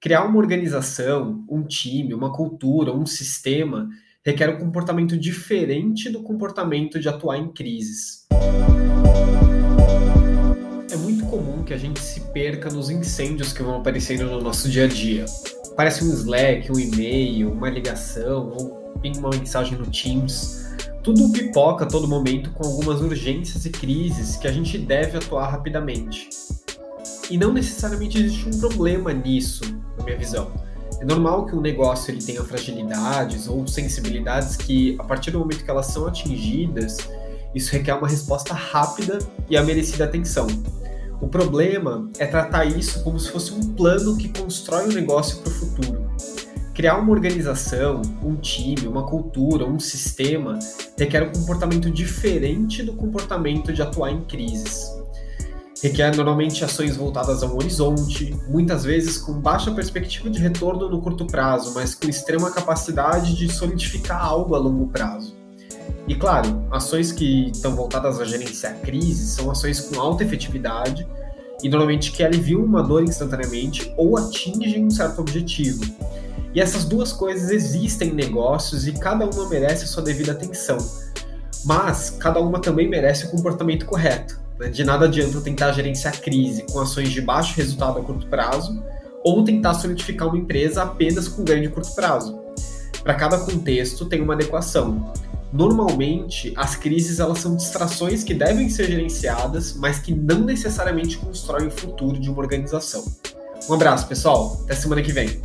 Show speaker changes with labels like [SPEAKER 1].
[SPEAKER 1] Criar uma organização, um time, uma cultura, um sistema requer um comportamento diferente do comportamento de atuar em crises. É muito comum que a gente se perca nos incêndios que vão aparecendo no nosso dia a dia. Parece um Slack, um e-mail, uma ligação ou uma mensagem no Teams. Tudo pipoca a todo momento com algumas urgências e crises que a gente deve atuar rapidamente. E não necessariamente existe um problema nisso, na minha visão. É normal que um negócio ele tenha fragilidades ou sensibilidades que, a partir do momento que elas são atingidas, isso requer uma resposta rápida e a merecida atenção. O problema é tratar isso como se fosse um plano que constrói o um negócio para o futuro. Criar uma organização, um time, uma cultura, um sistema requer um comportamento diferente do comportamento de atuar em crises requer normalmente ações voltadas a um horizonte, muitas vezes com baixa perspectiva de retorno no curto prazo, mas com extrema capacidade de solidificar algo a longo prazo. E claro, ações que estão voltadas a gerenciar crises são ações com alta efetividade e normalmente que aliviam uma dor instantaneamente ou atingem um certo objetivo. E essas duas coisas existem em negócios e cada uma merece a sua devida atenção. Mas cada uma também merece o comportamento correto. De nada adianta tentar gerenciar crise com ações de baixo resultado a curto prazo ou tentar solidificar uma empresa apenas com ganho de curto prazo. Para cada contexto tem uma adequação. Normalmente, as crises elas são distrações que devem ser gerenciadas, mas que não necessariamente constroem o futuro de uma organização. Um abraço, pessoal. Até semana que vem.